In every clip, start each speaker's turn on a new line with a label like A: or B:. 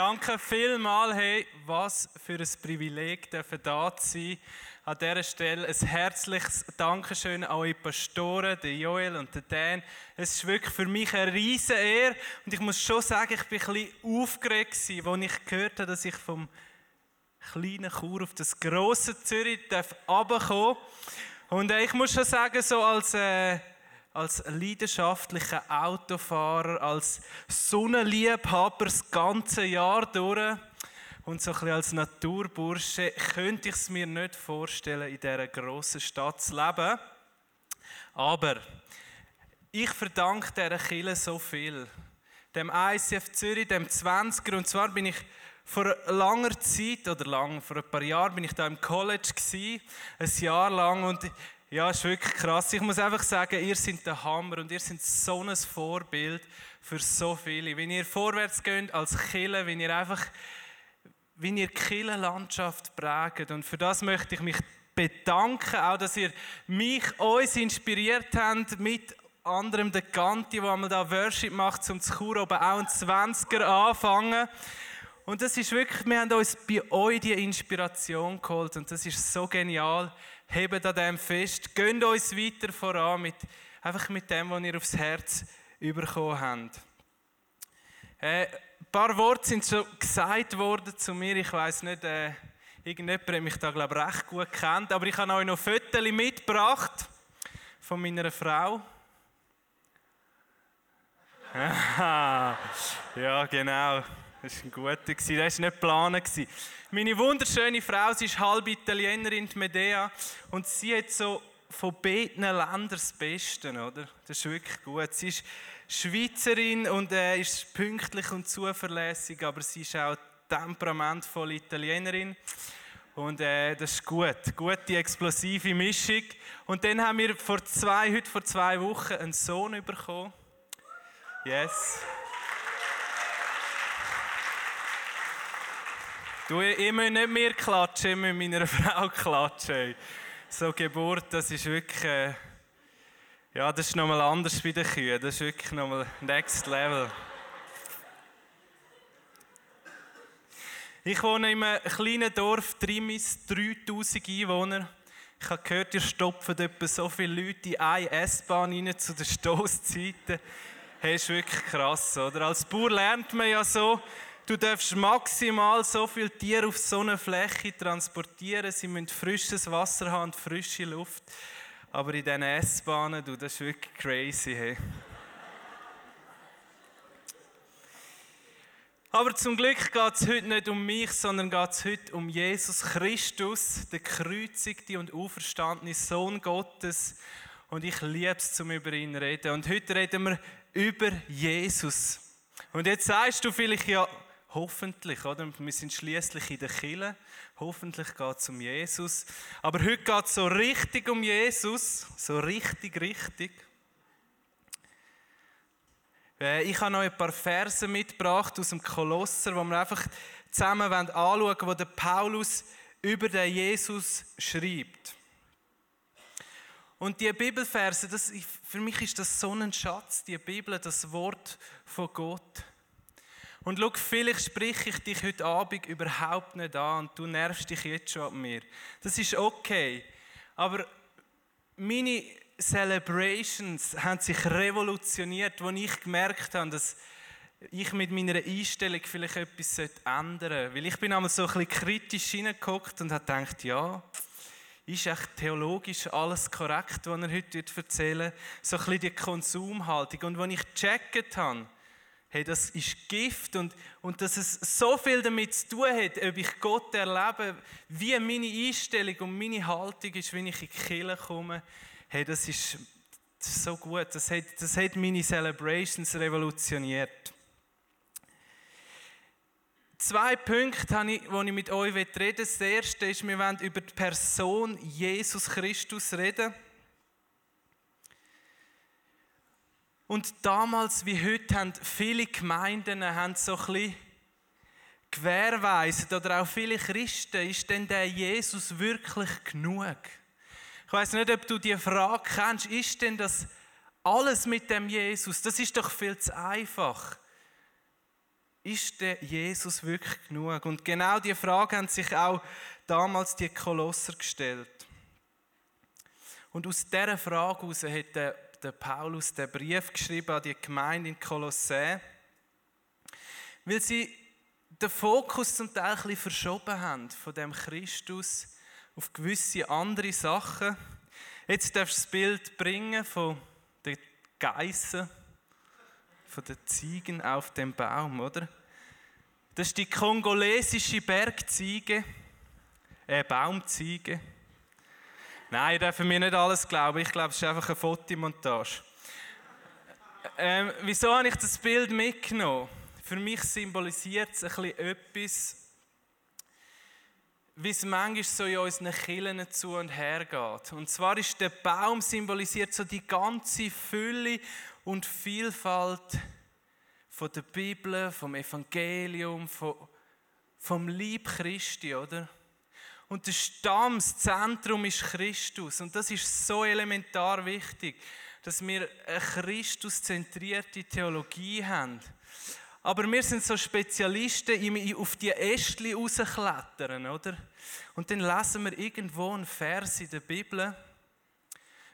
A: Danke vielmals, hey, was für ein Privileg dürfen da zu sein. An dieser Stelle ein herzliches Dankeschön an eure Pastoren, den Joel und den Dan. Es ist wirklich für mich eine riesige Ehre und ich muss schon sagen, ich bin ein bisschen aufgeregt als ich gehört habe, dass ich vom kleinen Chur auf das grosse Zürich runterkommen darf. Und äh, ich muss schon sagen, so als... Äh, als leidenschaftlicher Autofahrer, als Sonnenliebhaber das ganze Jahr durch und so ein als Naturbursche könnte ich es mir nicht vorstellen, in dieser grossen Stadt zu leben. Aber ich verdanke dieser Kille so viel. Dem ICF Zürich, dem 20er. Und zwar bin ich vor langer Zeit, oder lang, vor ein paar Jahren, bin ich da im College gewesen, ein Jahr lang. Und ja, ist wirklich krass. Ich muss einfach sagen, ihr seid der Hammer und ihr seid so ein Vorbild für so viele. Wenn ihr vorwärts geht als Killer, wenn ihr einfach, wenn ihr Killerlandschaft prägt. Und für das möchte ich mich bedanken, auch dass ihr mich, uns inspiriert habt, mit anderem der Ganti, der einmal da Worship macht, zum Chur oben auch ein 20er anfangen. Und das ist wirklich, wir haben uns bei euch die Inspiration geholt und das ist so genial hebt an dem fest, gönnt uns weiter voran, mit, einfach mit dem, was ihr aufs Herz bekommen habt. Äh, ein paar Worte sind schon gesagt worden zu mir. Ich weiß nicht, äh, irgendjemand hat mich da glaube recht gut kennt, aber ich habe euch noch Fotos mitgebracht von meiner Frau. ja, genau. Das war ein guter. Das war nicht geplant. Meine wunderschöne Frau, sie ist halb Italienerin, Medea, und sie hat so von beiden Ländern das Beste, oder? Das ist wirklich gut. Sie ist Schweizerin und äh, ist pünktlich und zuverlässig, aber sie ist auch temperamentvolle Italienerin. Und äh, das ist gut, gute explosive Mischung. Und dann haben wir vor zwei, heute vor zwei Wochen einen Sohn bekommen. Yes. Du, ich muss nicht mehr klatschen, ich muss meiner Frau klatschen. So Geburt, das ist wirklich, äh, ja, das ist nochmal anders bei den Kühen. Das ist wirklich nochmal next level. Ich wohne in einem kleinen Dorf, Trimis, 3000 Einwohner. Ich habe gehört, ihr stopfen etwa so viele Leute in eine S-Bahn rein zu den Stoßzeiten. Hey, ist wirklich krass, oder? Als Bauer lernt man ja so, Du darfst maximal so viele Tiere auf so einer Fläche transportieren. Sie müssen frisches Wasser haben und frische Luft. Aber in diesen S-Bahnen, du, das ist wirklich crazy. Hey. Aber zum Glück geht es heute nicht um mich, sondern geht es heute um Jesus Christus, der gekreuzigte und auferstandene Sohn Gottes. Und ich liebe es, zum über ihn zu reden. Und heute reden wir über Jesus. Und jetzt sagst du vielleicht, ja, Hoffentlich, oder? Wir sind schließlich in der Kille. Hoffentlich geht es um Jesus. Aber heute geht es so richtig um Jesus. So richtig, richtig. Äh, ich habe noch ein paar Verse mitgebracht aus dem Kolosser, wo wir einfach zusammen anschauen wollen, wo der Paulus über den Jesus schreibt. Und die Bibelverse, das, für mich ist das so ein Schatz, die Bibel, das Wort von Gott. Und schau, vielleicht spreche ich dich heute Abend überhaupt nicht an und du nervst dich jetzt schon an mir. Das ist okay. Aber meine Celebrations haben sich revolutioniert, als ich gemerkt habe, dass ich mit meiner Einstellung vielleicht etwas ändern sollte. Weil ich bin einmal so ein bisschen kritisch hineingeguckt und habe gedacht, ja, ist echt theologisch alles korrekt, was er heute erzählen So ein bisschen die Konsumhaltung. Und als ich gecheckt habe, hey, das ist Gift und, und dass es so viel damit zu tun hat, ob ich Gott erlebe, wie meine Einstellung und meine Haltung ist, wenn ich in die Kirche komme, hey, das ist, so gut. Das hat, das hat meine Celebrations revolutioniert. Zwei Punkte, die ich, ich mit euch reden will. Das erste ist, wir wollen über die Person Jesus Christus reden. Und damals wie heute haben viele Gemeinden haben so ein bisschen gewährweisend oder auch viele Christen, ist denn der Jesus wirklich genug? Ich weiß nicht, ob du die Frage kennst, ist denn das alles mit dem Jesus? Das ist doch viel zu einfach ist der Jesus wirklich genug? Und genau die Frage haben sich auch damals die Kolosser gestellt. Und aus dieser Frage heraus hat der, der Paulus den Brief geschrieben an die Gemeinde in Kolossä, weil sie den Fokus zum Teil ein bisschen verschoben haben von dem Christus auf gewisse andere Sachen. Jetzt darfst du das Bild bringen von den Geissen von den Ziegen auf dem Baum, oder? Das ist die kongolesische Bergziege, äh, Baumziege. Nein, ihr dürft mir nicht alles glauben. Ich glaube, es ist einfach eine Fotomontage. Ähm, wieso habe ich das Bild mitgenommen? Für mich symbolisiert es ein bisschen etwas, wie es manchmal so in unseren Kirchen zu und her geht. Und zwar ist der Baum symbolisiert so die ganze Fülle und Vielfalt von der Bibel, vom Evangelium, vom, vom Lieb Christi, oder? Und der Stamm, das Zentrum ist Christus. Und das ist so elementar wichtig, dass wir eine Christus-zentrierte Theologie haben. Aber wir sind so Spezialisten, auf die Ästchen rausklettern, oder? Und dann lesen wir irgendwo einen Vers in der Bibel,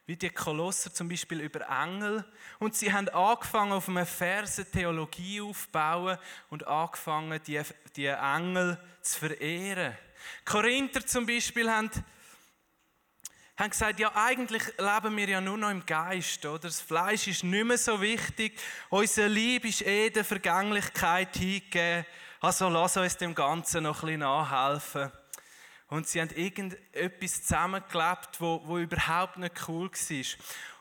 A: wie die Kolosser zum Beispiel über Engel. Und sie haben angefangen, auf einem Vers Theologie aufzubauen und angefangen, die, die Engel zu verehren. Korinther zum Beispiel haben, haben gesagt, ja, eigentlich leben wir ja nur noch im Geist, oder? Das Fleisch ist nicht mehr so wichtig. Unser Lieb ist eh der Vergänglichkeit hingegeben. Also lass uns dem Ganzen noch ein bisschen nachhelfen. Und sie haben irgendetwas zusammengelebt, wo, wo überhaupt nicht cool war.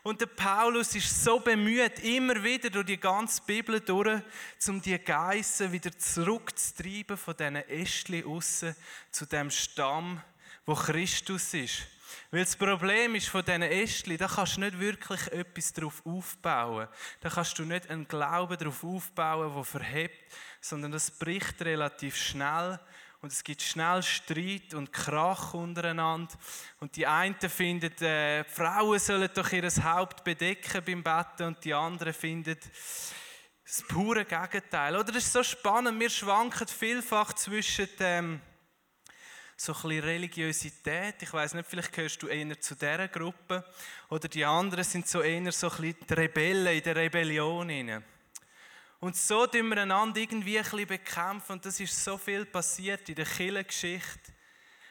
A: Und der Paulus ist so bemüht, immer wieder durch die ganze Bibel durch, um die Geissen wieder zurückzutreiben von diesen Ästchen aussen zu dem Stamm, wo Christus ist. Weil das Problem ist von diesen Ästchen, da kannst du nicht wirklich etwas darauf aufbauen. Da kannst du nicht einen Glauben darauf aufbauen, der verhebt, sondern das bricht relativ schnell und es gibt schnell Streit und Krach untereinander. Und die einen finden, äh, die Frauen sollen doch ihr Haupt bedecken beim Betten und die anderen finden das pure Gegenteil. Oder es ist so spannend, wir schwanken vielfach zwischen ähm, so ein bisschen Religiosität. Ich weiß nicht, vielleicht gehörst du eher zu dieser Gruppe. Oder die anderen sind so eher so ein bisschen die Rebellen in der Rebellion. Rein. Und so tun wir einander irgendwie ein bisschen bekämpfen. Und das ist so viel passiert in der Kirchengeschichte.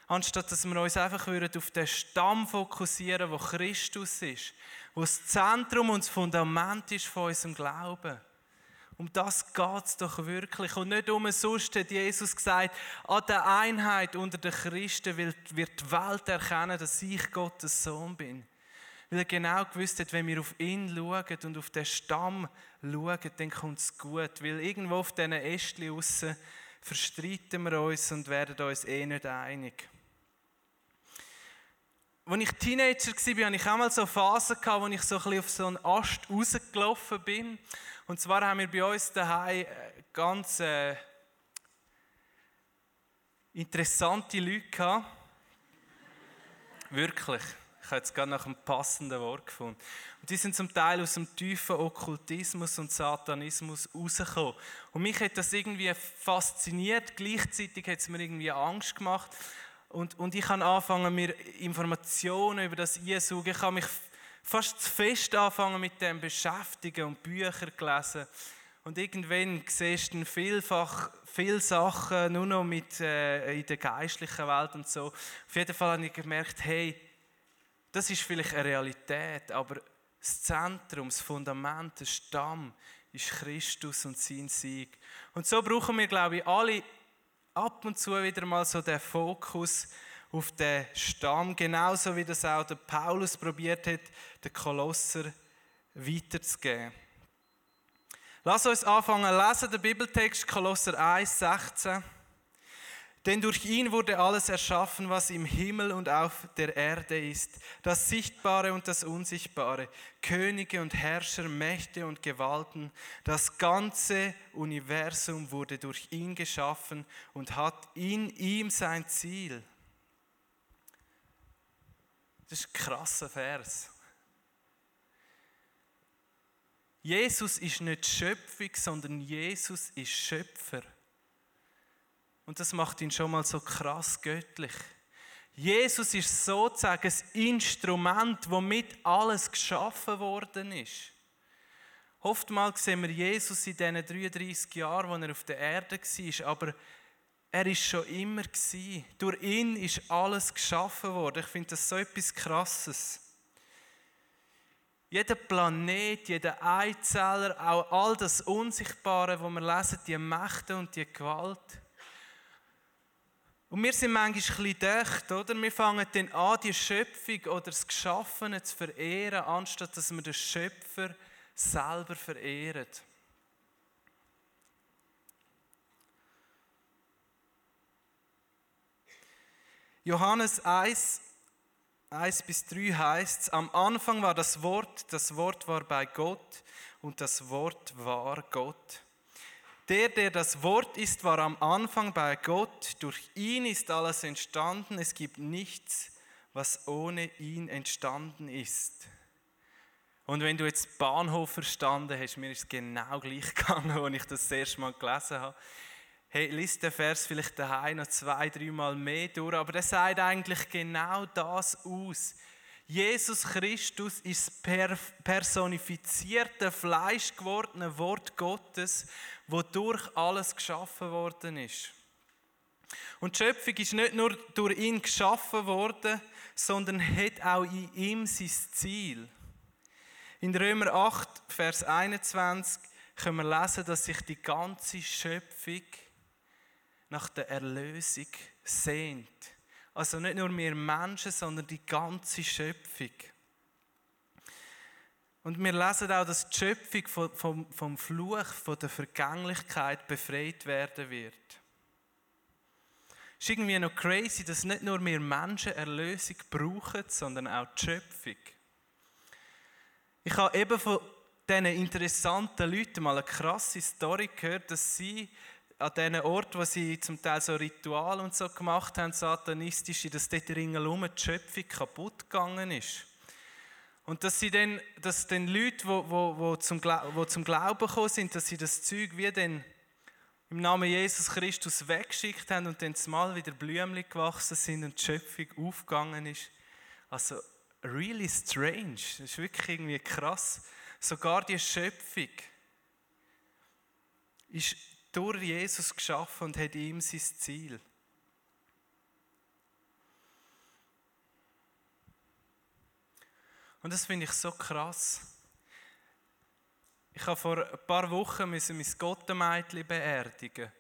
A: Anstatt dass wir uns einfach auf den Stamm fokussieren, wo Christus ist. Wo das Zentrum und das Fundament ist von unserem Glauben. Um das geht es doch wirklich. Und nicht umsonst hat Jesus gesagt, an der Einheit unter den Christen wird die Welt erkennen, dass ich Gottes Sohn bin. Weil er genau gewusst hat, wenn wir auf ihn schauen und auf den Stamm schauen, dann kommt es gut. Weil irgendwo auf diesen Ästchen aussen verstreiten wir uns und werden uns eh nicht einig. Als ich Teenager war, hatte ich auch mal so Phasen, wo ich so ein bisschen auf so einen Ast rausgelaufen bin. Und zwar haben wir bei uns daheim äh, ganz äh, interessante Leute gehabt. Wirklich. Ich habe jetzt gerade nach einem passenden Wort gefunden. Und die sind zum Teil aus dem tiefen Okkultismus und Satanismus rausgekommen. Und mich hat das irgendwie fasziniert, gleichzeitig hat es mir irgendwie Angst gemacht. Und, und ich habe angefangen, mir Informationen über das einzusuchen. Ich habe mich fast zu fest angefangen mit dem beschäftigen und Bücher gelesen. Und irgendwann siehst du vielfach viele Sachen nur noch mit, äh, in der geistlichen Welt und so. Auf jeden Fall habe ich gemerkt, hey, das ist vielleicht eine Realität, aber das Zentrum, das Fundament, der Stamm ist Christus und sein Sieg. Und so brauchen wir, glaube ich, alle ab und zu wieder mal so den Fokus auf den Stamm, genauso wie das auch der Paulus probiert hat, den Kolosser weiterzugeben. Lass uns anfangen lesen, der Bibeltext Kolosser 1, 16. Denn durch ihn wurde alles erschaffen, was im Himmel und auf der Erde ist, das Sichtbare und das Unsichtbare, Könige und Herrscher, Mächte und Gewalten. Das ganze Universum wurde durch ihn geschaffen und hat in ihm sein Ziel. Das ist ein krasser Vers. Jesus ist nicht Schöpfung, sondern Jesus ist Schöpfer. Und das macht ihn schon mal so krass göttlich. Jesus ist sozusagen das Instrument, womit alles geschaffen worden ist. Oftmals sehen wir Jesus in diesen 33 Jahren, wo er auf der Erde war, aber er ist schon immer. Durch ihn ist alles geschaffen worden. Ich finde das so etwas Krasses. Jeder Planet, jeder Einzeller, auch all das Unsichtbare, wo wir lesen, die Mächte und die Gewalt. Und wir sind manchmal ein bisschen dicht, oder? Wir fangen dann an, die Schöpfung oder das Geschaffene zu verehren, anstatt dass wir den Schöpfer selber verehren. Johannes 1, 1 bis 3 heißt es, am Anfang war das Wort, das Wort war bei Gott und das Wort war Gott. Der, der das Wort ist, war am Anfang bei Gott. Durch ihn ist alles entstanden. Es gibt nichts, was ohne ihn entstanden ist. Und wenn du jetzt Bahnhof verstanden hast, mir ist es genau gleich gegangen, als ich das, das erste Mal gelesen habe. Hey, liest den Vers vielleicht daheim noch zwei, dreimal mehr durch, aber der sagt eigentlich genau das aus. Jesus Christus ist das personifizierte, fleischgewordene Wort Gottes, wodurch alles geschaffen worden ist. Und die Schöpfung ist nicht nur durch ihn geschaffen worden, sondern hat auch in ihm sein Ziel. In Römer 8, Vers 21 können wir lesen, dass sich die ganze Schöpfung nach der Erlösung sehnt. Also nicht nur wir Menschen, sondern die ganze Schöpfung. Und wir lesen auch, dass die Schöpfung vom, vom Fluch, von der Vergänglichkeit befreit werden wird. Es ist irgendwie noch crazy, dass nicht nur wir Menschen Erlösung brauchen, sondern auch die Schöpfung. Ich habe eben von diesen interessanten Leuten mal eine krasse Story gehört, dass sie an diesen Orten, wo sie zum Teil so Ritual und so gemacht haben, satanistische, dass dort ringsherum die Schöpfung kaputt gegangen ist. Und dass sie dann, dass dann Leute, die wo, wo, wo zum, wo zum Glauben gekommen sind, dass sie das Zeug wie dann im Namen Jesus Christus weggeschickt haben und dann mal wieder Blümchen gewachsen sind und die Schöpfung aufgegangen ist. Also, really strange. Das ist wirklich irgendwie krass. Sogar die Schöpfung ist durch Jesus geschaffen und hat ihm sein Ziel. Und das finde ich so krass. Ich habe vor ein paar Wochen mein Gottemädchen beerdigen.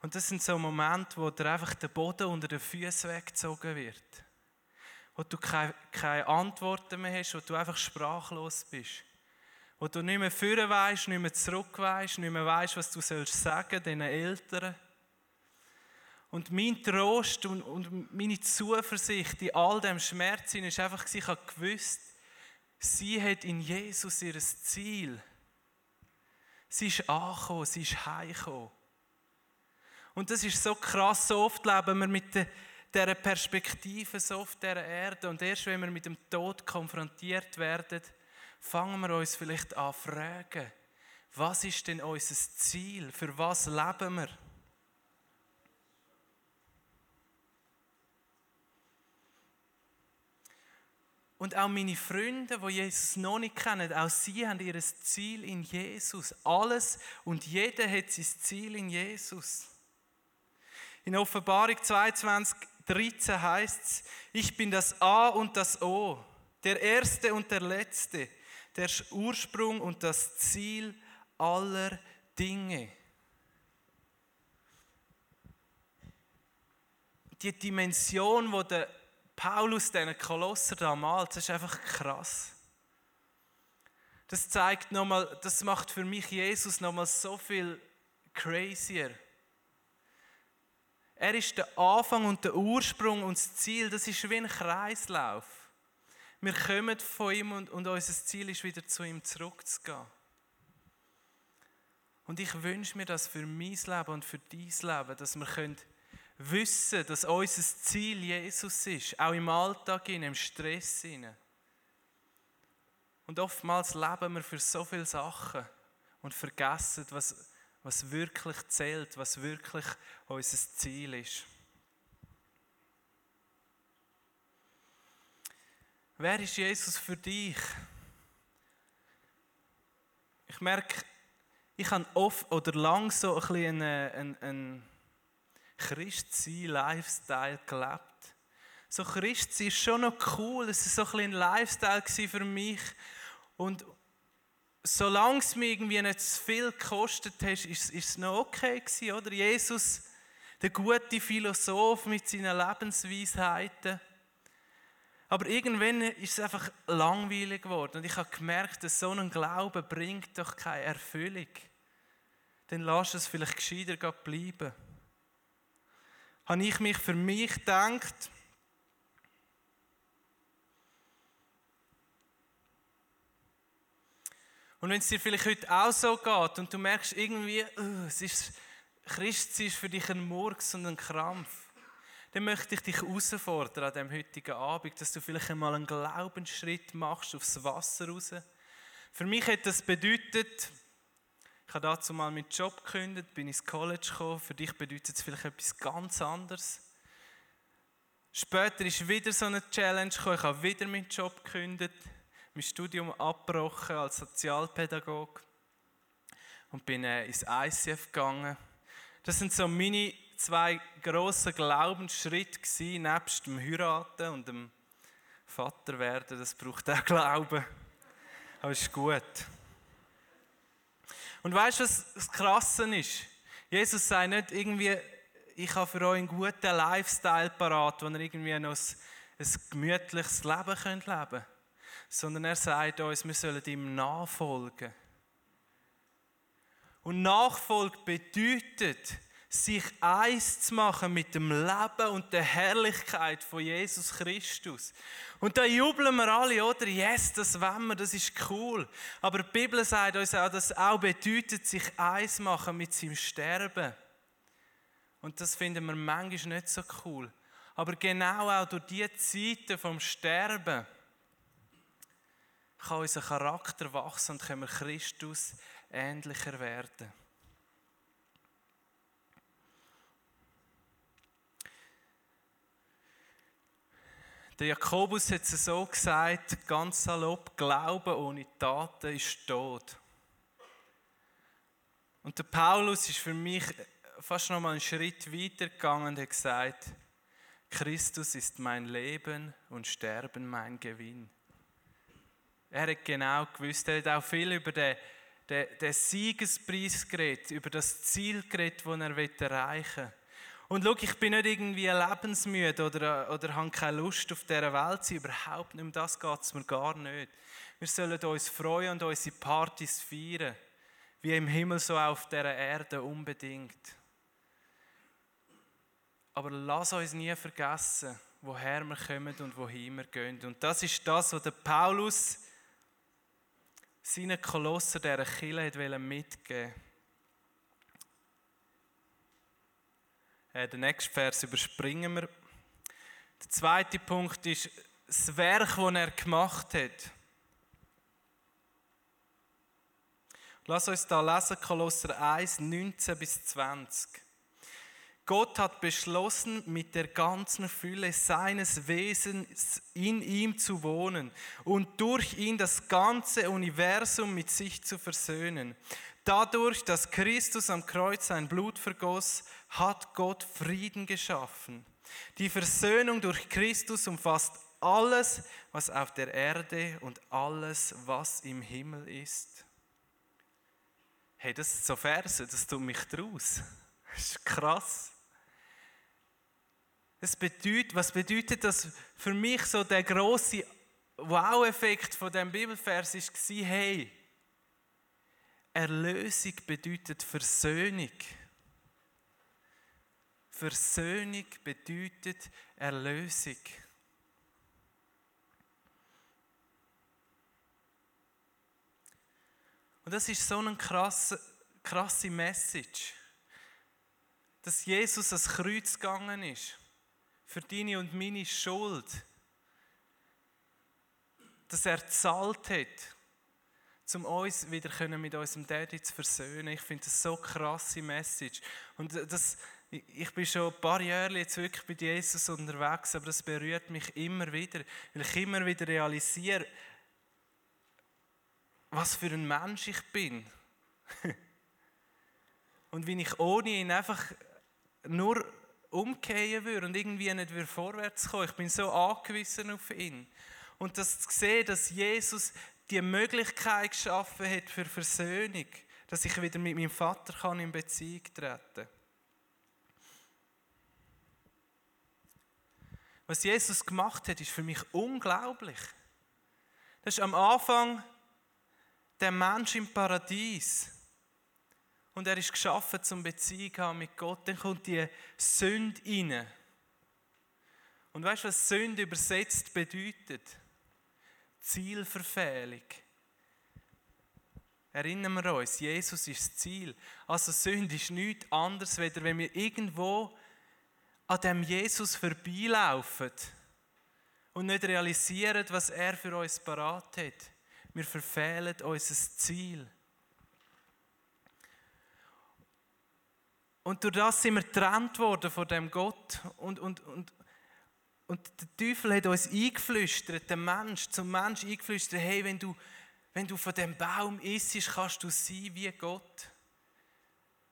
A: Und das sind so Momente, wo dir einfach der Boden unter den Füßen weggezogen wird. Wo du keine Antworten mehr hast, wo du einfach sprachlos bist wo du nicht mehr führen weißt, nicht mehr zurück weißt, nicht mehr weißt, was du sollst sagen deinen Eltern. Und mein Trost und, und meine Zuversicht in all dem Schmerz ist einfach, ich habe gewusst, sie hat in Jesus ihr Ziel. Sie ist angekommen, sie ist heimgekommen. Und das ist so krass, so oft leben wir mit der dieser Perspektive so auf dieser Erde und erst wenn wir mit dem Tod konfrontiert werden, fangen wir uns vielleicht an zu fragen, was ist denn unser Ziel? Für was leben wir? Und auch meine Freunde, die Jesus noch nicht kennen, auch sie haben ihr Ziel in Jesus. Alles und jeder hat sein Ziel in Jesus. In Offenbarung 22, 13 heißt es, ich bin das A und das O, der Erste und der Letzte, der Ursprung und das Ziel aller Dinge. Die Dimension, wo der Paulus diesen Kolosser da malt, das ist einfach krass. Das zeigt nochmal, das macht für mich Jesus nochmal so viel crazier. Er ist der Anfang und der Ursprung und das Ziel, das ist wie ein Kreislauf. Wir kommen von ihm und, und unser Ziel ist wieder zu ihm zurückzugehen. Und ich wünsche mir das für mein Leben und für dein Leben, dass wir können wissen, dass unser Ziel Jesus ist, auch im Alltag, im Stress. Und oftmals leben wir für so viele Sachen und vergessen, was, was wirklich zählt, was wirklich unser Ziel ist. Wer ist Jesus für dich? Ich merke, ich habe oft oder lang so ein bisschen einen, einen, einen Christsein-Lifestyle gelebt. So Christsein ist schon noch cool, es war so ein, ein Lifestyle für mich. Und solange es mir irgendwie nicht zu viel gekostet hat, ist, ist es noch okay gewesen, oder? Jesus, der gute Philosoph mit seinen Lebensweisheiten. Aber irgendwann ist es einfach langweilig geworden. Und ich habe gemerkt, dass so ein Glaube bringt doch keine Erfüllung. Dann lass es vielleicht gescheiter bleiben. Habe ich mich für mich gedacht, Und wenn es dir vielleicht heute auch so geht und du merkst irgendwie, oh, es ist, Christ ist für dich ein Murks und ein Krampf, dann möchte ich dich herausfordern an diesem heutigen Abend, dass du vielleicht einmal einen Glaubensschritt machst aufs Wasser raus. Für mich hat das bedeutet, ich habe dazu mal meinen Job gekündigt, bin ins College gekommen. Für dich bedeutet es vielleicht etwas ganz anderes. Später ist wieder so eine Challenge gekommen. Ich habe wieder meinen Job gekündigt, mein Studium abgebrochen als Sozialpädagoge und bin äh, ins ICF gegangen. Das sind so meine zwei grossen Glaubensschritte gewesen, nebst dem Heiraten und dem Vaterwerden. Das braucht auch Glauben. Aber ist gut. Und weißt du, was das Krasse ist? Jesus sagt nicht irgendwie, ich habe für euch einen guten Lifestyle parat, wo ihr irgendwie noch ein, ein gemütliches Leben könnt leben könnt. Sondern er sagt uns, wir sollen ihm nachfolgen. Und Nachfolge bedeutet, sich eins zu machen mit dem Leben und der Herrlichkeit von Jesus Christus. Und da jubeln wir alle, oder? Yes, das wollen wir, das ist cool. Aber die Bibel sagt uns auch, dass es auch bedeutet, sich eins machen mit seinem Sterben. Und das finden wir manchmal nicht so cool. Aber genau auch durch diese Zeiten vom Sterben kann unser Charakter wachsen und können wir Christus ähnlicher werden. Der Jakobus hat es so gesagt, ganz salopp, Glauben ohne Taten ist tot. Und der Paulus ist für mich fast noch mal einen Schritt weiter gegangen und hat gesagt, Christus ist mein Leben und Sterben mein Gewinn. Er hat genau gewusst, er hat auch viel über den, den, den Siegespreis geredet, über das Ziel geredet, das er erreichen will. Und schau, ich bin nicht irgendwie lebensmüde oder, oder habe keine Lust auf dieser Welt zu sein. Überhaupt nicht um das geht es mir gar nicht. Wir sollen uns freuen und unsere Partys feiern. Wie im Himmel, so auch auf dieser Erde unbedingt. Aber lass uns nie vergessen, woher wir kommen und wohin wir gehen. Und das ist das, was der Paulus seinen Kolosser dieser Kirche mitgeben wollte. Den nächsten Vers überspringen wir. Der zweite Punkt ist das Werk, das er gemacht hat. Lass uns da lesen, Kolosser 1, 19 bis 20. Gott hat beschlossen, mit der ganzen Fülle seines Wesens in ihm zu wohnen und durch ihn das ganze Universum mit sich zu versöhnen. Dadurch, dass Christus am Kreuz sein Blut vergoss, hat Gott Frieden geschaffen. Die Versöhnung durch Christus umfasst alles, was auf der Erde und alles, was im Himmel ist. Hey, das sind so Verse, das tut mich draus. Das ist krass. Das bedeutet, was bedeutet das für mich so der große Wow-Effekt von dem Bibelvers war, hey, Erlösung bedeutet Versöhnung. Versöhnung bedeutet Erlösung. Und das ist so eine krasse, krasse Message, dass Jesus ans Kreuz gegangen ist für deine und meine Schuld, dass er zahlt hat, um uns wieder mit unserem Daddy zu versöhnen. Ich finde das so krasse Message. Und das, ich bin schon ein paar Jahre jetzt wirklich bei Jesus unterwegs, aber das berührt mich immer wieder, weil ich immer wieder realisiere, was für ein Mensch ich bin. und wie ich ohne ihn einfach nur umkehren würde und irgendwie nicht würde vorwärts kommen. Ich bin so angewiesen auf ihn. Und das zu sehen, dass Jesus die Möglichkeit geschaffen hat für Versöhnung, dass ich wieder mit meinem Vater kann in Beziehung treten kann. Was Jesus gemacht hat, ist für mich unglaublich. Das ist am Anfang der Mensch im Paradies. Und er ist geschaffen zum Beziehung haben mit Gott. Dann kommt die Sünde rein. Und weißt du, was Sünde übersetzt bedeutet? Zielverfehlung. Erinnern wir uns, Jesus ist das Ziel. Also Sünde ist nichts anderes, weder wenn wir irgendwo an dem Jesus vorbeilaufen und nicht realisieren, was er für uns parat hat. Wir verfehlen unser Ziel. Und durch das sind wir getrennt worden von dem Gott. Und, und, und, und der Teufel hat uns eingeflüstert, der Mensch, zum Mensch eingeflüstert, hey, wenn du, wenn du von dem Baum isst, kannst du sein wie Gott.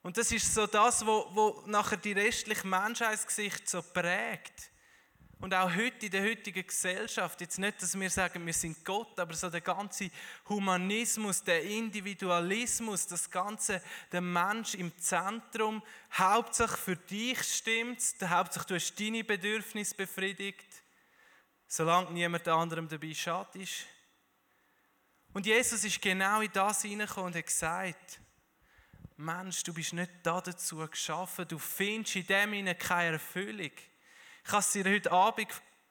A: Und das ist so das, wo, wo nachher die restliche Menschheitsgesicht so prägt. Und auch heute in der heutigen Gesellschaft, jetzt nicht, dass wir sagen, wir sind Gott, aber so der ganze Humanismus, der Individualismus, das ganze, der Mensch im Zentrum, hauptsächlich für dich stimmt, hauptsächlich du hast deine Bedürfnisse befriedigt, solange niemand anderem dabei schadest. Und Jesus ist genau in das hineingekommen und hat gesagt, Mensch, du bist nicht dazu geschaffen, du findest in dem keine Erfüllung. Ich kann es dir heute Abend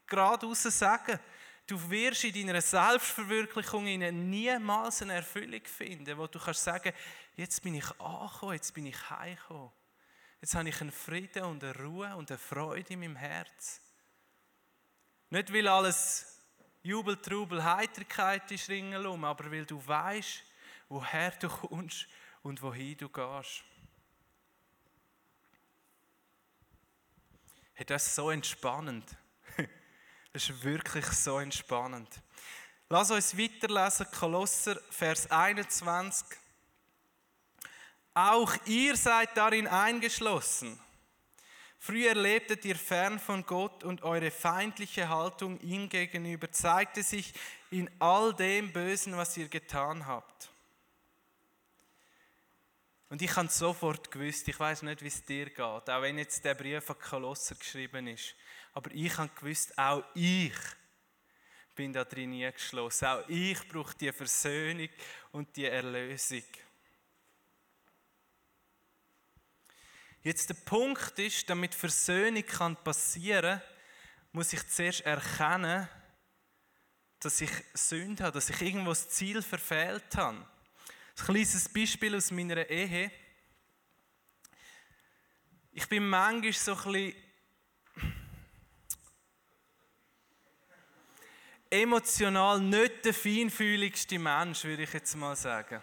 A: geradeaus sagen. Du wirst in deiner Selbstverwirklichung niemals eine Erfüllung finden, wo du kannst sagen, jetzt bin ich angekommen, jetzt bin ich heimgekommen. Jetzt habe ich einen Frieden und eine Ruhe und eine Freude in meinem Herz. Nicht, weil alles Jubel, Trubel, Heiterkeit ist ringsherum, aber weil du weißt, woher du kommst und wohin du gehst. Hey, das ist so entspannend. Das ist wirklich so entspannend. Lass uns weiterlesen, Kolosser, Vers 21. Auch ihr seid darin eingeschlossen. Früher lebtet ihr fern von Gott und eure feindliche Haltung ihm gegenüber zeigte sich in all dem Bösen, was ihr getan habt. Und ich habe sofort gewusst, ich weiß nicht, wie es dir geht, auch wenn jetzt der Brief an Kolosser geschrieben ist. Aber ich habe gewusst, auch ich bin da drin geschlossen. Auch ich brauche die Versöhnung und die Erlösung. Jetzt der Punkt ist, damit Versöhnung kann passieren, muss ich zuerst erkennen, dass ich Sünde habe, dass ich irgendwo das Ziel verfehlt habe. Ein kleines Beispiel aus meiner Ehe. Ich bin manchmal so ein bisschen emotional nicht der feinfühligste Mensch, würde ich jetzt mal sagen.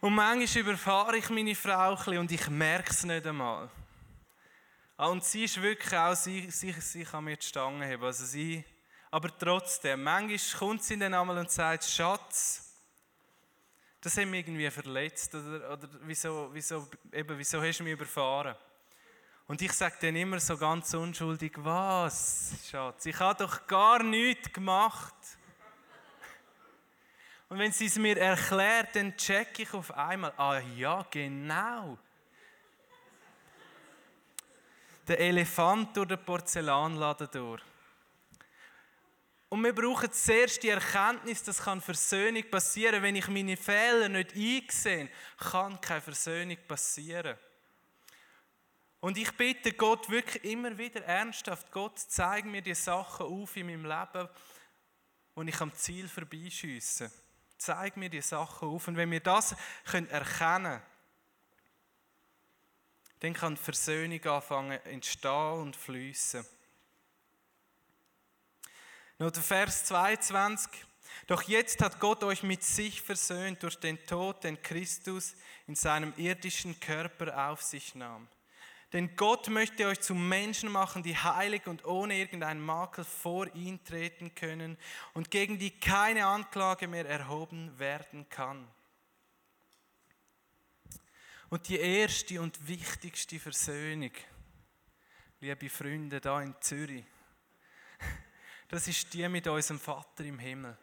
A: Und manchmal überfahre ich meine Frau ein und ich merke es nicht einmal. Ah, und sie ist wirklich auch, sie, sie, sie kann mir die Stange haben. Also sie, aber trotzdem, manchmal kommt sie dann einmal und sagt, Schatz, das hat mich irgendwie verletzt. Oder, oder wieso, wieso, eben, wieso hast du mich überfahren? Und ich sage dann immer so ganz unschuldig, was, Schatz, ich habe doch gar nichts gemacht. Und wenn sie es mir erklärt, dann checke ich auf einmal, ah ja, genau. Der Elefant durch den Porzellanladen durch. Und wir brauchen zuerst die Erkenntnis, dass kann Versöhnung passieren. Wenn ich meine Fehler nicht einsehe, kann keine Versöhnung passieren. Und ich bitte Gott wirklich immer wieder ernsthaft, Gott, zeig mir die Sachen auf in meinem Leben, wo ich am Ziel vorbeischiesse. Zeig mir die Sachen auf. Und wenn wir das können erkennen dann kann die Versöhnung anfangen entstehen und fließen. Nur der Vers 22. Doch jetzt hat Gott euch mit sich versöhnt durch den Tod, den Christus in seinem irdischen Körper auf sich nahm. Denn Gott möchte euch zu Menschen machen, die heilig und ohne irgendeinen Makel vor ihn treten können und gegen die keine Anklage mehr erhoben werden kann. Und die erste und wichtigste Versöhnung, liebe Freunde da in Zürich, das ist die mit unserem Vater im Himmel.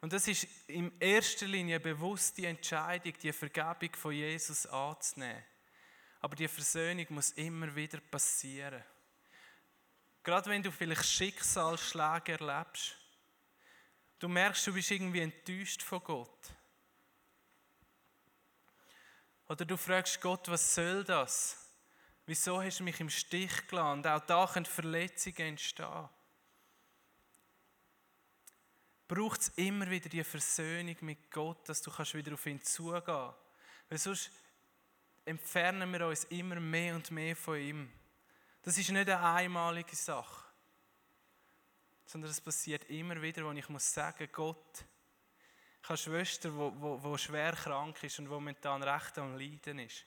A: Und das ist in erster Linie eine bewusste Entscheidung, die Vergebung von Jesus anzunehmen. Aber die Versöhnung muss immer wieder passieren. Gerade wenn du vielleicht Schicksalsschläge erlebst, du merkst, du bist irgendwie enttäuscht von Gott. Oder du fragst Gott, was soll das? Wieso hast du mich im Stich gelassen? Auch da können Verletzungen entstehen braucht es immer wieder die Versöhnung mit Gott, dass du kannst wieder auf ihn zugehen kannst. Weil sonst entfernen wir uns immer mehr und mehr von ihm. Das ist nicht eine einmalige Sache, sondern es passiert immer wieder, wo ich muss sagen, Gott, ich habe Schwester, die schwer krank ist und momentan recht am Leiden ist.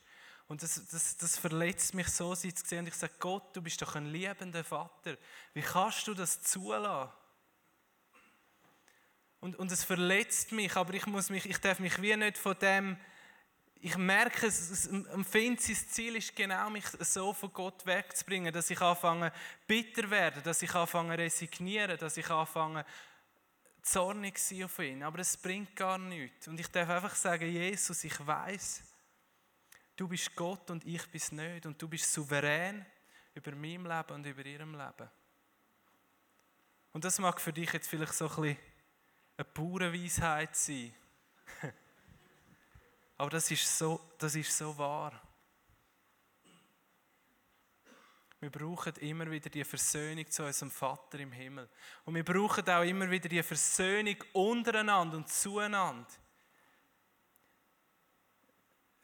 A: Und das, das, das verletzt mich so, sie zu sehen. Und ich sage, Gott, du bist doch ein liebender Vater. Wie kannst du das zulassen? Und, und es verletzt mich, aber ich, muss mich, ich darf mich wie nicht von dem, ich merke, es, es, empfinde, sein Ziel ist genau, mich so von Gott wegzubringen, dass ich anfange bitter werden, dass ich anfange resignieren, dass ich anfange zornig sein auf ihn. Aber es bringt gar nichts. Und ich darf einfach sagen, Jesus, ich weiß, du bist Gott und ich bin nicht. Und du bist souverän über mein Leben und über ihrem Leben. Und das mag für dich jetzt vielleicht so ein bisschen eine pure Weisheit sein. Aber das ist, so, das ist so wahr. Wir brauchen immer wieder die Versöhnung zu unserem Vater im Himmel. Und wir brauchen auch immer wieder die Versöhnung untereinander und zueinander.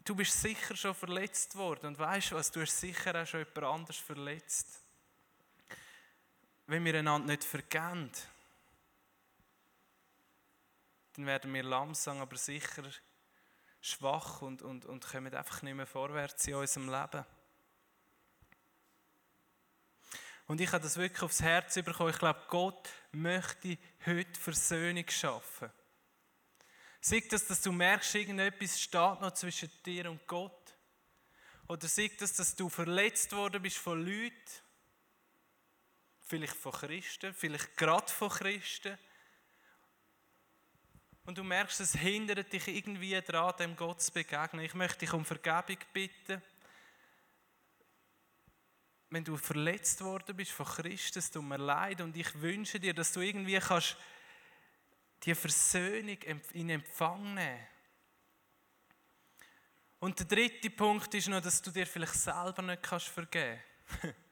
A: Du bist sicher schon verletzt worden und weißt was, du hast sicher auch schon jemand anders verletzt. Wenn wir einander nicht vergeben, dann werden wir langsam, aber sicher schwach und, und, und kommen einfach nicht mehr vorwärts in unserem Leben. Und ich habe das wirklich aufs Herz bekommen. Ich glaube, Gott möchte heute Versöhnung schaffen. Sei das, dass du merkst, irgendetwas steht noch zwischen dir und Gott. Oder sei das, dass du verletzt worden bist von Leuten, vielleicht von Christen, vielleicht gerade von Christen, und du merkst, es hindert dich irgendwie daran, dem Gott zu begegnen. Ich möchte dich um Vergebung bitten. Wenn du verletzt worden bist von Christus, tut mir leid und ich wünsche dir, dass du irgendwie kannst die Versöhnung in Empfang nehmen. Und der dritte Punkt ist noch, dass du dir vielleicht selber nicht kannst vergeben kannst.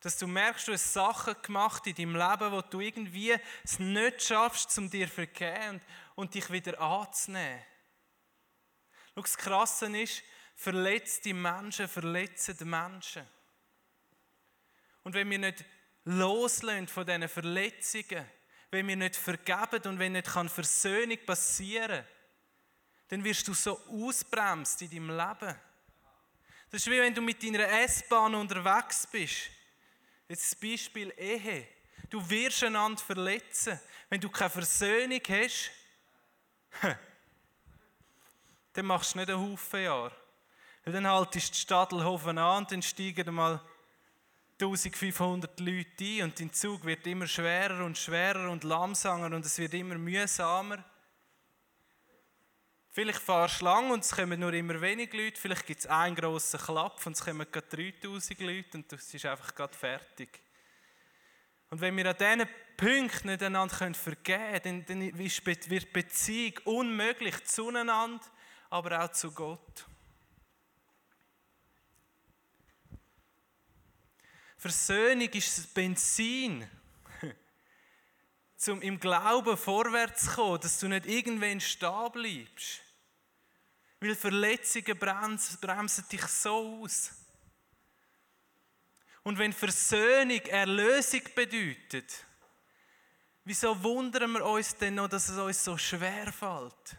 A: dass du merkst, du hast Sachen gemacht in deinem Leben, wo du irgendwie es nicht schaffst, um dir zu vergeben und dich wieder anzunehmen. Schau, das Krasse ist, verletzte Menschen verletzen die Menschen. Und wenn wir nicht loslösen von diesen Verletzungen, wenn wir nicht vergeben und wenn nicht Versöhnung passieren kann, dann wirst du so ausbremst in deinem Leben. Das ist wie wenn du mit deiner S-Bahn unterwegs bist. Jetzt das Beispiel Ehe. Du wirst einander verletzen. Wenn du keine Versöhnung hast, dann machst du nicht einen Haufen Jahre. dann haltest du die Stadelhofen an und dann steigen mal 1500 Leute ein und dein Zug wird immer schwerer und schwerer und langsamer und es wird immer mühsamer. Vielleicht fahrst du lang und es kommen nur immer wenig Leute, vielleicht gibt es einen grossen Klapp und es kommen gerade 3000 Leute und es ist einfach gerade fertig. Und wenn wir an diesen Punkten nicht einander vergeben können, dann, dann wird Beziehung unmöglich zueinander, aber auch zu Gott. Versöhnung ist Benzin, um im Glauben vorwärts zu kommen, dass du nicht irgendwann stehen bleibst. Weil Verletzungen bremsen, bremsen dich so aus. Und wenn Versöhnung Erlösung bedeutet, wieso wundern wir uns denn noch, dass es uns so schwer fällt?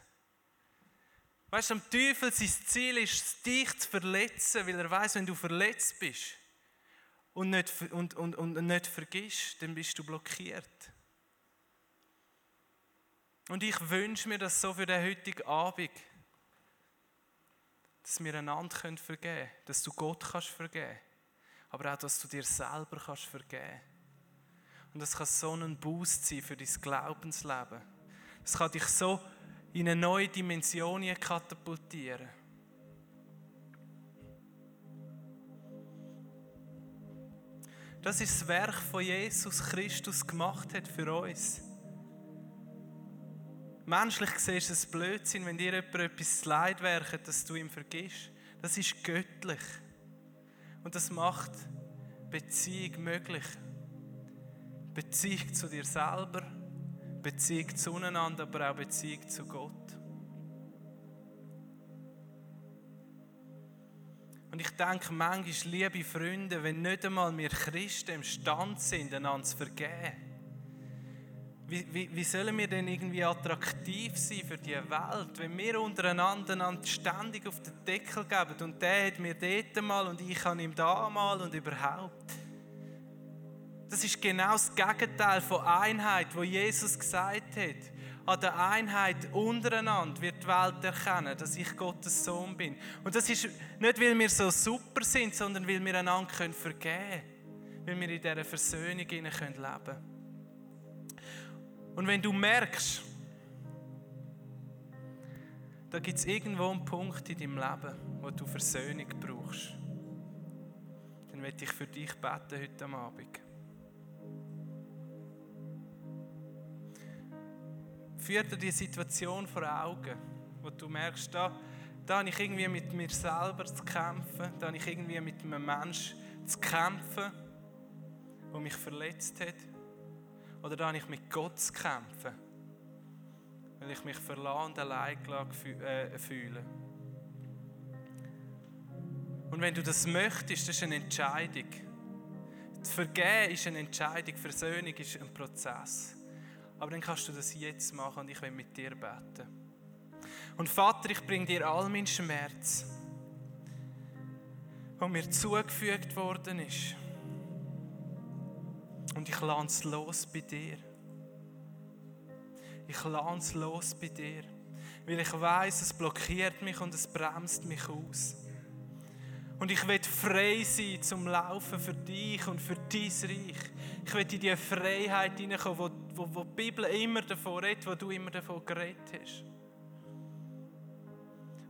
A: Weißt du, am Teufel sein Ziel ist, dich zu verletzen, weil er weiß, wenn du verletzt bist, und nicht, und, und, und nicht vergisst, dann bist du blockiert. Und ich wünsche mir das so für den heutigen Abend, dass wir einander vergeben können, dass du Gott kannst vergeben, aber auch, dass du dir selber kannst vergeben. Und das kann so ein Boost sein für dein Glaubensleben. Das kann dich so in eine neue Dimension katapultieren. Das ist das Werk, das Jesus Christus gemacht hat für uns. Menschlich gesehen ist es Blödsinn, wenn dir jemand etwas leid werket, dass du ihm vergisst. Das ist göttlich. Und das macht Beziehung möglich. Beziehung zu dir selber, Beziehung zueinander, aber auch Beziehung zu Gott. Und ich denke manchmal, liebe Freunde, wenn nicht einmal wir Christen imstande sind, einander zu vergeben, wie, wie, wie, sollen wir denn irgendwie attraktiv sein für die Welt, wenn wir untereinander ständig auf den Deckel geben und der hat mir dort mal und ich kann ihm da mal und überhaupt. Das ist genau das Gegenteil von Einheit, wo Jesus gesagt hat an der Einheit untereinander wird die Welt erkennen, dass ich Gottes Sohn bin. Und das ist nicht, weil wir so super sind, sondern weil wir einander vergeben können. Weil wir in dieser Versöhnung leben können. Und wenn du merkst, da gibt es irgendwo einen Punkt in deinem Leben, wo du Versöhnung brauchst, dann werde ich für dich beten heute Abend. Führ dir die Situation vor Augen, wo du merkst, da, da habe ich irgendwie mit mir selber zu kämpfen, da habe ich irgendwie mit einem Menschen zu kämpfen, der mich verletzt hat. Oder da habe ich mit Gott zu kämpfen, weil ich mich verlassen und allein äh, fühle. Und wenn du das möchtest, das ist eine Entscheidung. Das Vergehen ist eine Entscheidung, Versöhnung ist ein Prozess. Aber dann kannst du das jetzt machen und ich will mit dir beten. Und Vater, ich bringe dir all meinen Schmerz, der mir zugefügt worden ist. Und ich lade es los bei dir. Ich lade es los bei dir. Weil ich weiß, es blockiert mich und es bremst mich aus. Und ich will frei sein zum Laufen für dich und für dein Reich. Ich will in diese Freiheit hineinkommen, wo, wo, die Bibel immer davon redet, wo du immer davon geredet hast.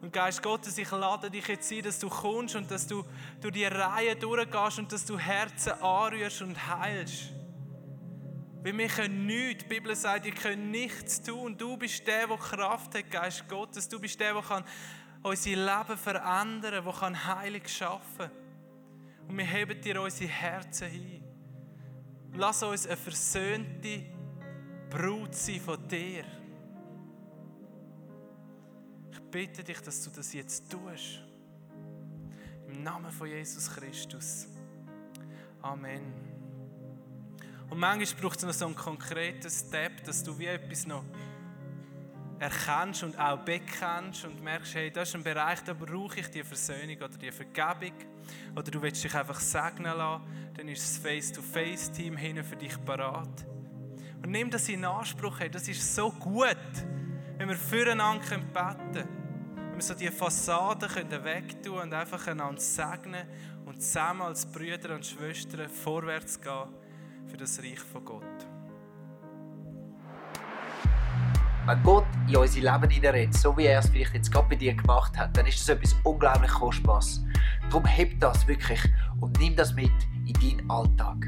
A: Und Geist Gottes, ich lade dich jetzt ein, dass du kommst und dass du durch die Reihe durchgehst und dass du Herzen anrührst und heilst. Weil wir können nichts. Die Bibel sagt, ich können nichts tun. Du bist der, der Kraft hat, Geist Gottes. Du bist der, der kann unser Leben verändern, der kann Heilig schaffen. Und wir heben dir unsere Herzen hin. Lass uns eine versöhnte Brut sein von dir. Ich bitte dich, dass du das jetzt tust. Im Namen von Jesus Christus. Amen. Und manchmal braucht es noch so einen konkreten Step, dass du wie etwas noch erkennst und auch bekennst und merkst, hey, das ist ein Bereich, da brauche ich die Versöhnung oder die Vergebung. Oder du willst dich einfach segnen lassen, dann ist das Face-to-Face-Team hinten für dich parat. Und nimm das in Anspruch, hey, das ist so gut, wenn wir füreinander beten können. Wenn wir so die Fassaden können wegtun und einfach einander segnen und zusammen als Brüder und Schwestern vorwärts gehen für das Reich von Gott.
B: Wenn Gott in unser Leben hineinredet, so wie er es vielleicht jetzt gerade bei dir gemacht hat, dann ist das etwas unglaublich Kostbares. Darum heb das wirklich und nimm das mit in deinen Alltag.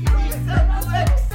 C: You're so Yes,